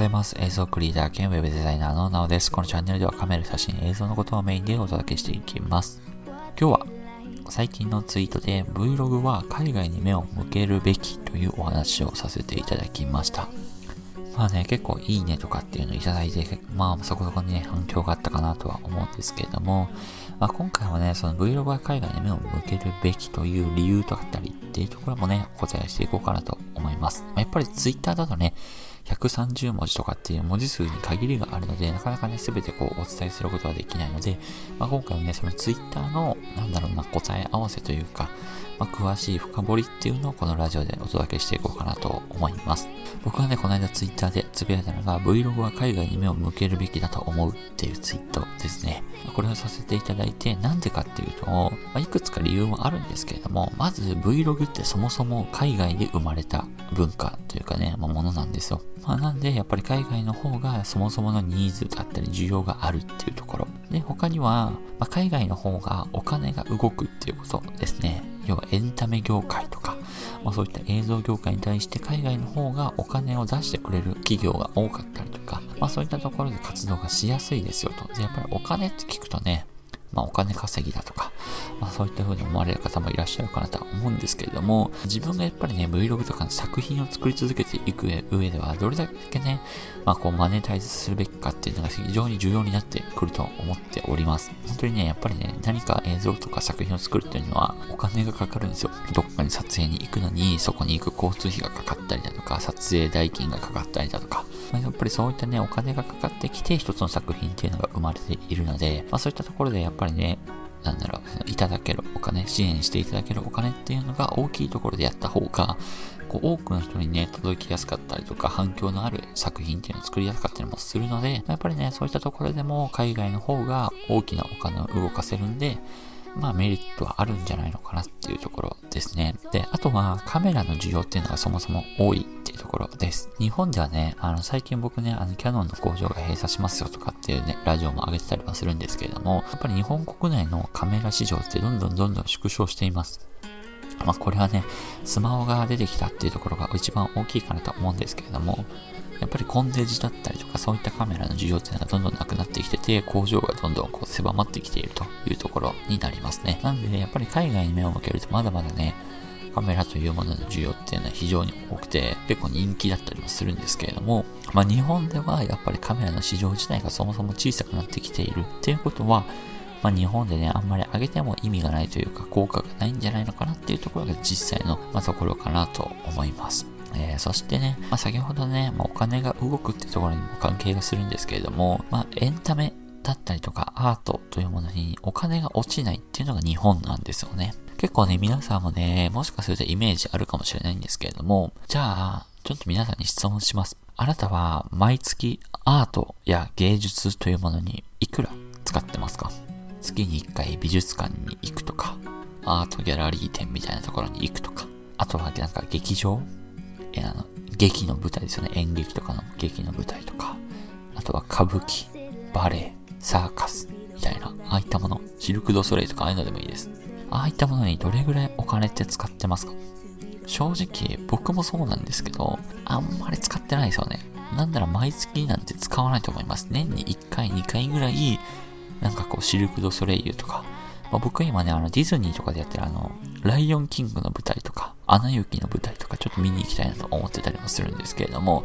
ざいます。映像クリエイター兼ウェブデザイナーのなおです。このチャンネルではカメラ、写真、映像のことをメインでお届けしていきます。今日は最近のツイートで Vlog は海外に目を向けるべきというお話をさせていただきました。まあね、結構いいねとかっていうのをいただいて、まあそこそこにね、反響があったかなとは思うんですけれども、まあ今回はね、その Vlog は海外に目を向けるべきという理由とかあったりっていうところもね、お答えしていこうかなと思います。まあ、やっぱり Twitter だとね、130文字とかっていう文字数に限りがあるので、なかなかね、すべてこうお伝えすることはできないので、まあ、今回はね、その Twitter の、なんだろうな、答え合わせというか、まあ、詳しい深掘りっていうのをこのラジオでお届けしていこうかなと思います。僕はね、この間ツイッターでつぶやいたのが Vlog は海外に目を向けるべきだと思うっていうツイートですね。これをさせていただいて、なんでかっていうと、まあ、いくつか理由もあるんですけれども、まず Vlog ってそもそも海外で生まれた文化というかね、まあ、ものなんですよ。まあ、なんで、やっぱり海外の方がそもそものニーズだったり需要があるっていうところ。で、他には、まあ、海外の方がお金が動くっていうことですね。要はエンタメ業界とか、まあ、そういった映像業界に対して海外の方がお金を出してくれる企業が多かったりとか、まあ、そういったところで活動がしやすいですよと。で、やっぱりお金って聞くとね、まあ、お金稼ぎだとか、まあ、そういった風に思われる方もいらっしゃるかなとは思うんですけれども、自分がやっぱりね、Vlog とかの作品を作り続けていく上では、どれだけね、まあ、こう、マネタイズするべきかっていうのが非常に重要になってくると思っております。本当にね、やっぱりね、何か映像とか作品を作るっていうのは、お金がかかるんですよ。どっかに撮影に行くのに、そこに行く交通費がかかったりだとか、撮影代金がかかったりだとか、まあ、やっぱりそういったね、お金がかかってきて、一つの作品っていうのが生まれているので、まあ、そういったところでやっぱりね、なんだろう、いただけるお金、支援していただけるお金っていうのが大きいところでやった方が、こう多くの人にね、届きやすかったりとか、反響のある作品っていうのを作りやすかったりもするので、やっぱりね、そういったところでも海外の方が大きなお金を動かせるんで、まあメリットはあるんじゃないのかなっていうところですね。で、あとはカメラの需要っていうのがそもそも多いところです。日本ではね、あの最近僕ね、あのキャノンの工場が閉鎖しますよとかっていうね、ラジオも上げてたりはするんですけれども、やっぱり日本国内のカメラ市場ってどんどんどんどん縮小しています。まあこれはね、スマホが出てきたっていうところが一番大きいかなと思うんですけれども、やっぱりコンデジだったりとかそういったカメラの需要っていうのがどんどんなくなってきてて、工場がどんどんこう狭まってきているというところになりますね。なんで、ね、やっぱり海外に目を向けるとまだまだね、カメラというものの需要っていうのは非常に多くて、結構人気だったりもするんですけれども、まあ日本ではやっぱりカメラの市場自体がそもそも小さくなってきているっていうことは、まあ日本でね、あんまり上げても意味がないというか、効果がないんじゃないのかなっていうところが実際の、まあ、ところかなと思います。えー、そしてね、まあ、先ほどね、まあ、お金が動くっていうところにも関係がするんですけれども、まあ、エンタメだったりとかアートというものにお金が落ちないっていうのが日本なんですよね。結構ね、皆さんもね、もしかするとイメージあるかもしれないんですけれども、じゃあ、ちょっと皆さんに質問します。あなたは毎月アートや芸術というものにいくら使ってますか？月に1回美術館に行くとか、アートギャラリー展みたいなところに行くとか、あとはなんか劇場？えあの、劇の舞台ですよね。演劇とかの劇の舞台とか、あとは歌舞伎、バレエ、サーカス、みたいな、ああいったもの、シルク・ド・ソレイとかああいうのでもいいです。ああいったものにどれぐらいお金って使ってますか？正直、僕もそうなんですけど、あんまり使ってないですよね。なんなら毎月なんて使わないと思います。年に1回、2回ぐらい、なんかこう、シルク・ド・ソレイユとか、まあ、僕今ね、あの、ディズニーとかでやってるあの、ライオンキングの舞台とか、アナ雪の舞台とか、ちょっと見に行きたいなと思ってたりもするんですけれども、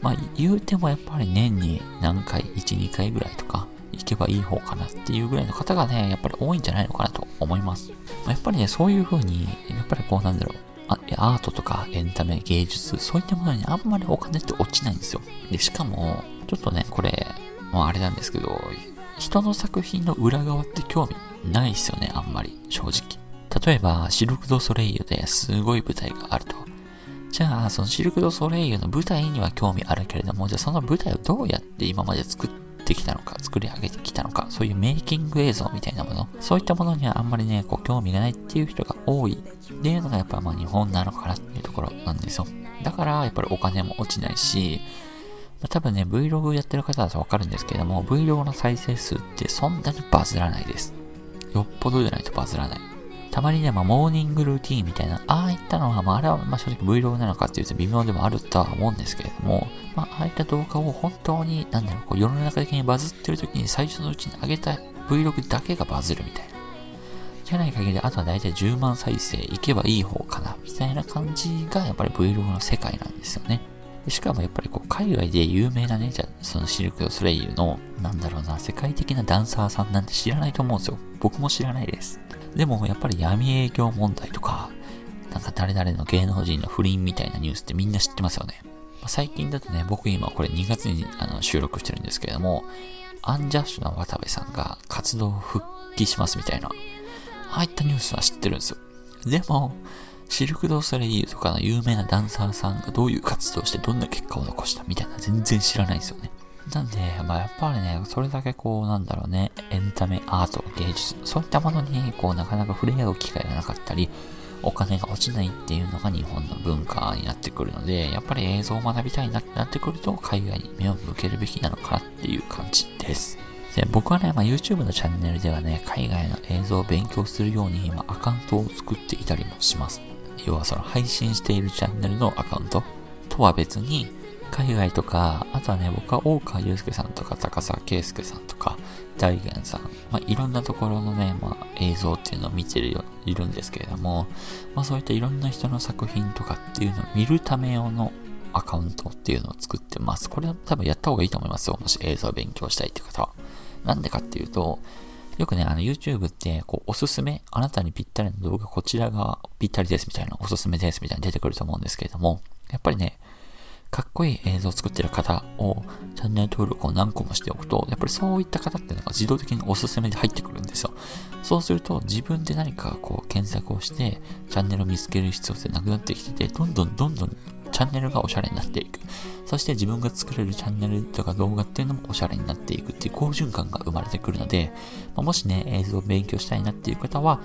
まあ、言うてもやっぱり年に何回、1、2回ぐらいとか、行けばいい方かなっていうぐらいの方がね、やっぱり多いんじゃないのかなと思います。やっぱりね、そういう風に、やっぱりこうなんだろう、アートとかエンタメ、芸術、そういったものにあんまりお金って落ちないんですよ。で、しかも、ちょっとね、これ、もうあれなんですけど、人の作品の裏側って興味ないっすよね、あんまり、正直。例えば、シルク・ド・ソレイユですごい舞台があると。じゃあ、そのシルク・ド・ソレイユの舞台には興味あるけれども、じゃあその舞台をどうやって今まで作ってきたのか、作り上げてきたのか、そういうメイキング映像みたいなもの、そういったものにはあんまりね、こう興味がないっていう人が多いっていうのがやっぱまあ日本なのかなっていうところなんですよ。だから、やっぱりお金も落ちないし、ま、多分ね、Vlog やってる方だとわかるんですけども、Vlog の再生数ってそんなにバズらないです。よっぽどじゃないとバズらない。たまにね、まあ、モーニングルーティーンみたいな、ああいったのは、まあ、あれは、まあ、正直 Vlog なのかっていうと微妙でもあるとは思うんですけれども、まあ、ああいった動画を本当に、なんだろう、こう世の中的にバズってる時に最初のうちに上げた Vlog だけがバズるみたいな。じゃない限り、あとは大体10万再生いけばいい方かな、みたいな感じがやっぱり Vlog の世界なんですよね。しかもやっぱりこう海外で有名なね、じゃそのシルク・ド・ソレイユの、なんだろうな、世界的なダンサーさんなんて知らないと思うんですよ。僕も知らないです。でもやっぱり闇営業問題とか、なんか誰々の芸能人の不倫みたいなニュースってみんな知ってますよね。最近だとね、僕今これ2月にあの収録してるんですけれども、アンジャッシュな渡部さんが活動復帰しますみたいな、ああいったニュースは知ってるんですよ。でも、シルク・ド・ソレイユとかの有名なダンサーさんがどういう活動してどんな結果を残したみたいな全然知らないんですよね。なんで、まあやっぱりね、それだけこう、なんだろうね、エンタメ、アート、芸術、そういったものに、こう、なかなか触れ合う機会がなかったり、お金が落ちないっていうのが日本の文化になってくるので、やっぱり映像を学びたいなってなってくると、海外に目を向けるべきなのかなっていう感じです。で、僕はね、まあ、YouTube のチャンネルではね、海外の映像を勉強するように今アカウントを作っていたりもします。要はその配信しているチャンネルのアカウントとは別に、海外とか、あとはね、僕は大川祐介さんとか高沢圭介さんとか、大元さん、まあ、いろんなところのね、まあ、映像っていうのを見てるよ、いるんですけれども、まあ、そういったいろんな人の作品とかっていうのを見るため用のアカウントっていうのを作ってます。これは多分やった方がいいと思いますよ。もし映像を勉強したいって方は。なんでかっていうと、よくね、あの YouTube って、こう、おすすめ、あなたにぴったりの動画、こちらがぴったりですみたいな、おすすめですみたいに出てくると思うんですけれども、やっぱりね、かっこいい映像を作ってる方をチャンネル登録を何個もしておくと、やっぱりそういった方っていうのが自動的におすすめで入ってくるんですよ。そうすると自分で何かこう検索をしてチャンネルを見つける必要性なくなってきてて、どんどんどんどんチャンネルがおしゃれになっていく。そして自分が作れるチャンネルとか動画っていうのもおしゃれになっていくっていう好循環が生まれてくるので、ま、もしね、映像を勉強したいなっていう方は、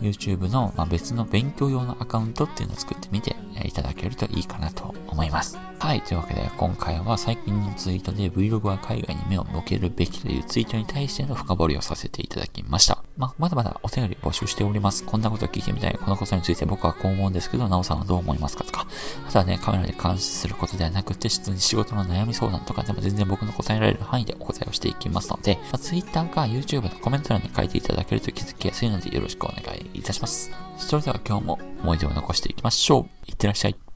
YouTube の、ま別の勉強用のアカウントっていうのを作ってみていただけるといいかなと思います。はい。というわけで、今回は最近のツイートで Vlog は海外に目を向けるべきというツイートに対しての深掘りをさせていただきました。まあ、まだまだお便り募集しております。こんなこと聞いてみたい。このことについて僕はこう思うんですけど、なおさんはどう思いますかとか。あとはね、カメラで監視することではなくて、普通に仕事の悩み相談とかでも全然僕の答えられる範囲でお答えをしていきますので、まあ、Twitter か YouTube のコメント欄に書いていただけると気づきやすいのでよろしくお願いいたします。それでは今日も思い出を残していきましょう。いってらっしゃい。